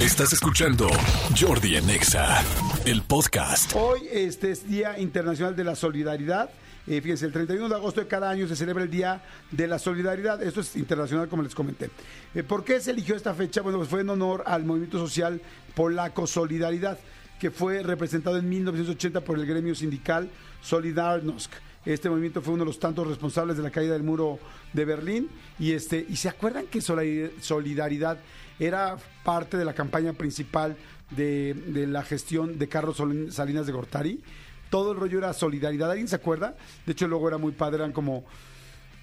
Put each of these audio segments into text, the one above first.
Estás escuchando Jordi Anexa, el podcast. Hoy este es Día Internacional de la Solidaridad. Eh, fíjense, el 31 de agosto de cada año se celebra el Día de la Solidaridad. Esto es internacional, como les comenté. Eh, ¿Por qué se eligió esta fecha? Bueno, pues fue en honor al movimiento social polaco Solidaridad, que fue representado en 1980 por el gremio sindical Solidarnosc. Este movimiento fue uno de los tantos responsables de la caída del muro de Berlín. Y, este, ¿y se acuerdan que Solidaridad era parte de la campaña principal de, de la gestión de Carlos Salinas de Gortari? Todo el rollo era solidaridad. ¿Alguien se acuerda? De hecho, luego era muy padre, eran como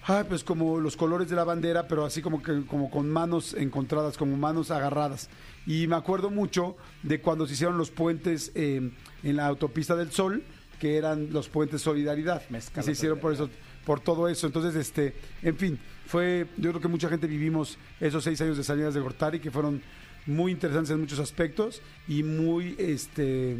Ay, pues como los colores de la bandera, pero así como que como con manos encontradas, como manos agarradas. Y me acuerdo mucho de cuando se hicieron los puentes eh, en la autopista del Sol, que eran los puentes Solidaridad. y se hicieron por eso, por todo eso. Entonces, este, en fin, fue, yo creo que mucha gente vivimos esos seis años de salidas de Gortari que fueron muy interesantes en muchos aspectos y muy, este,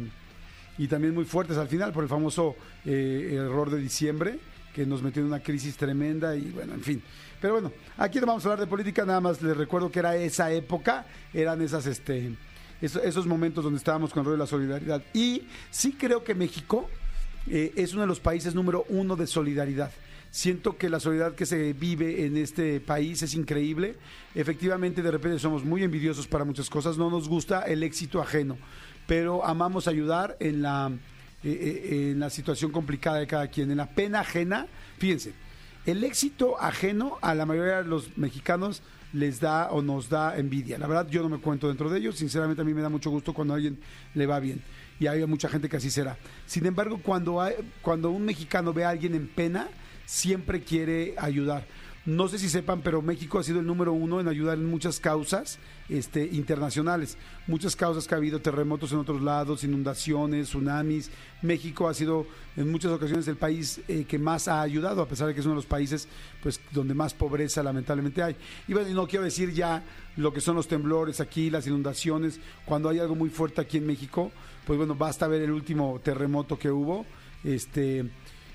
y también muy fuertes al final por el famoso eh, error de diciembre que nos metió en una crisis tremenda y bueno, en fin. Pero bueno, aquí no vamos a hablar de política, nada más les recuerdo que era esa época, eran esas, este, esos, momentos donde estábamos con el rol de la solidaridad. Y sí creo que México eh, es uno de los países número uno de solidaridad. Siento que la solidaridad que se vive en este país es increíble. Efectivamente, de repente somos muy envidiosos para muchas cosas, no nos gusta el éxito ajeno, pero amamos ayudar en la eh, eh, en la situación complicada de cada quien, en la pena ajena. Fíjense, el éxito ajeno a la mayoría de los mexicanos les da o nos da envidia. La verdad, yo no me cuento dentro de ellos. Sinceramente, a mí me da mucho gusto cuando a alguien le va bien. Y hay mucha gente que así será. Sin embargo, cuando, hay, cuando un mexicano ve a alguien en pena, siempre quiere ayudar. No sé si sepan, pero México ha sido el número uno en ayudar en muchas causas este, internacionales. Muchas causas que ha habido, terremotos en otros lados, inundaciones, tsunamis. México ha sido en muchas ocasiones el país eh, que más ha ayudado, a pesar de que es uno de los países pues, donde más pobreza lamentablemente hay. Y bueno, no quiero decir ya lo que son los temblores aquí, las inundaciones. Cuando hay algo muy fuerte aquí en México, pues bueno, basta ver el último terremoto que hubo, este,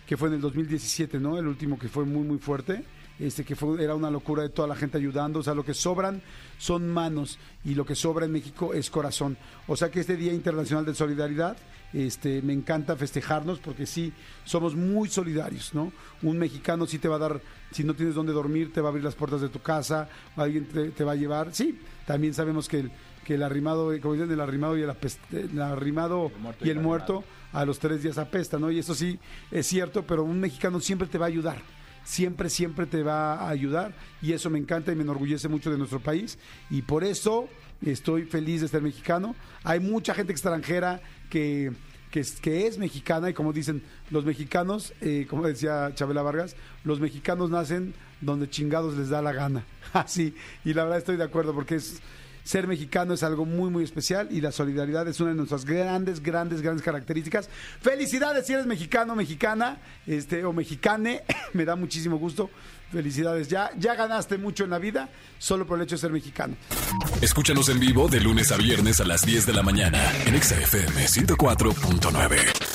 que fue en el 2017, ¿no? El último que fue muy, muy fuerte este, que fue, era una locura de toda la gente ayudando. O sea, lo que sobran son manos y lo que sobra en México es corazón. O sea que este Día Internacional de Solidaridad, este, me encanta festejarnos porque sí, somos muy solidarios, ¿no? Un mexicano sí te va a dar, si no tienes dónde dormir, te va a abrir las puertas de tu casa, alguien te, va a llevar. Sí, también sabemos que el, que el arrimado, como dicen, el arrimado y el, el arrimado y el muerto a los tres días apesta, ¿no? Y eso sí es cierto, pero un mexicano siempre te va a ayudar siempre, siempre te va a ayudar y eso me encanta y me enorgullece mucho de nuestro país y por eso estoy feliz de ser mexicano. Hay mucha gente extranjera que, que, es, mexicana y como dicen los mexicanos, eh, como decía Chabela Vargas, los mexicanos nacen donde chingados les da la gana. Así, y la verdad estoy de acuerdo porque es ser mexicano es algo muy, muy especial y la solidaridad es una de nuestras grandes, grandes, grandes características. Felicidades si eres mexicano, mexicana, este, o mexicane, me da muchísimo gusto. Felicidades, ya, ya ganaste mucho en la vida solo por el hecho de ser mexicano. Escúchanos en vivo de lunes a viernes a las 10 de la mañana en XFM 104.9.